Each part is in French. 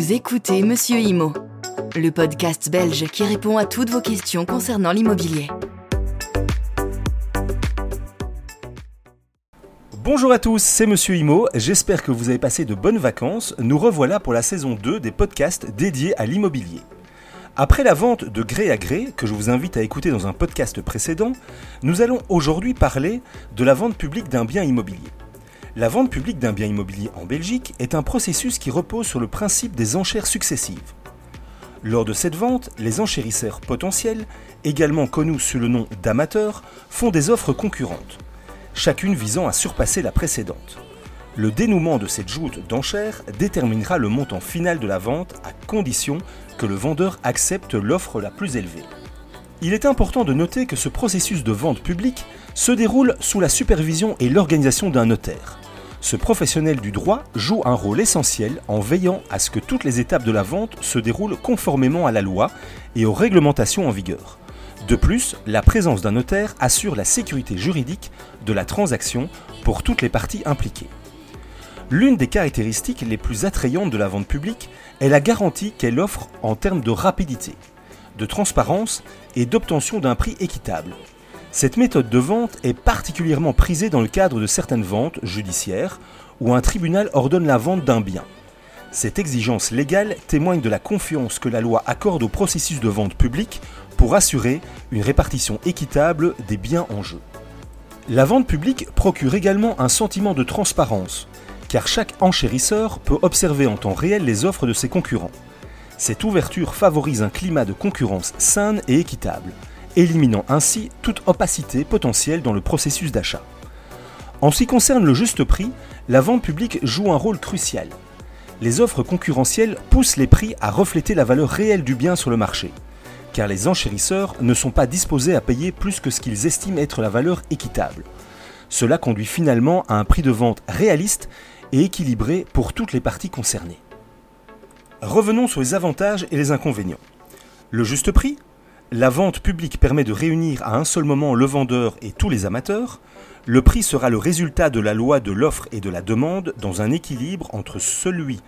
Vous écoutez Monsieur Imo, le podcast belge qui répond à toutes vos questions concernant l'immobilier. Bonjour à tous, c'est Monsieur Imo, j'espère que vous avez passé de bonnes vacances. Nous revoilà pour la saison 2 des podcasts dédiés à l'immobilier. Après la vente de gré à gré, que je vous invite à écouter dans un podcast précédent, nous allons aujourd'hui parler de la vente publique d'un bien immobilier. La vente publique d'un bien immobilier en Belgique est un processus qui repose sur le principe des enchères successives. Lors de cette vente, les enchérisseurs potentiels, également connus sous le nom d'amateurs, font des offres concurrentes, chacune visant à surpasser la précédente. Le dénouement de cette joute d'enchères déterminera le montant final de la vente à condition que le vendeur accepte l'offre la plus élevée. Il est important de noter que ce processus de vente publique se déroule sous la supervision et l'organisation d'un notaire. Ce professionnel du droit joue un rôle essentiel en veillant à ce que toutes les étapes de la vente se déroulent conformément à la loi et aux réglementations en vigueur. De plus, la présence d'un notaire assure la sécurité juridique de la transaction pour toutes les parties impliquées. L'une des caractéristiques les plus attrayantes de la vente publique est la garantie qu'elle offre en termes de rapidité, de transparence et d'obtention d'un prix équitable, cette méthode de vente est particulièrement prisée dans le cadre de certaines ventes judiciaires où un tribunal ordonne la vente d'un bien. Cette exigence légale témoigne de la confiance que la loi accorde au processus de vente publique pour assurer une répartition équitable des biens en jeu. La vente publique procure également un sentiment de transparence, car chaque enchérisseur peut observer en temps réel les offres de ses concurrents. Cette ouverture favorise un climat de concurrence saine et équitable, éliminant ainsi toute opacité potentielle dans le processus d'achat. En ce qui concerne le juste prix, la vente publique joue un rôle crucial. Les offres concurrentielles poussent les prix à refléter la valeur réelle du bien sur le marché, car les enchérisseurs ne sont pas disposés à payer plus que ce qu'ils estiment être la valeur équitable. Cela conduit finalement à un prix de vente réaliste et équilibré pour toutes les parties concernées. Revenons sur les avantages et les inconvénients. Le juste prix, la vente publique permet de réunir à un seul moment le vendeur et tous les amateurs. Le prix sera le résultat de la loi de l'offre et de la demande dans un équilibre entre celui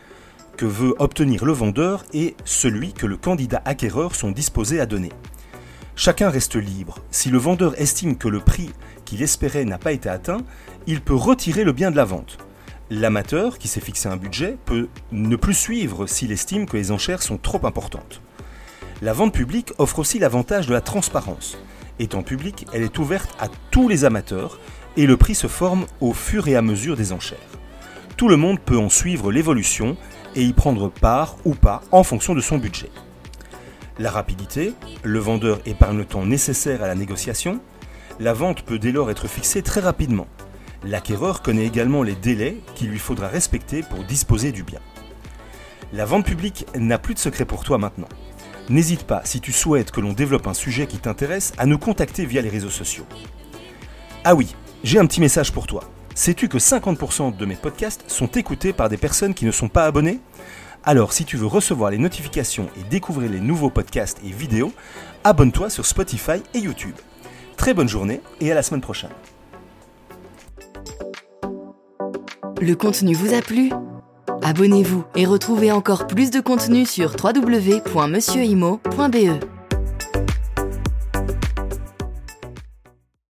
que veut obtenir le vendeur et celui que le candidat acquéreur sont disposés à donner. Chacun reste libre. Si le vendeur estime que le prix qu'il espérait n'a pas été atteint, il peut retirer le bien de la vente. L'amateur, qui s'est fixé un budget, peut ne plus suivre s'il estime que les enchères sont trop importantes. La vente publique offre aussi l'avantage de la transparence. Étant publique, elle est ouverte à tous les amateurs et le prix se forme au fur et à mesure des enchères. Tout le monde peut en suivre l'évolution et y prendre part ou pas en fonction de son budget. La rapidité, le vendeur épargne le temps nécessaire à la négociation, la vente peut dès lors être fixée très rapidement. L'acquéreur connaît également les délais qu'il lui faudra respecter pour disposer du bien. La vente publique n'a plus de secret pour toi maintenant. N'hésite pas, si tu souhaites que l'on développe un sujet qui t'intéresse, à nous contacter via les réseaux sociaux. Ah oui, j'ai un petit message pour toi. Sais-tu que 50% de mes podcasts sont écoutés par des personnes qui ne sont pas abonnées? Alors si tu veux recevoir les notifications et découvrir les nouveaux podcasts et vidéos, abonne-toi sur Spotify et YouTube. Très bonne journée et à la semaine prochaine. Le contenu vous a plu? Abonnez-vous et retrouvez encore plus de contenu sur www.monsieurimo.be.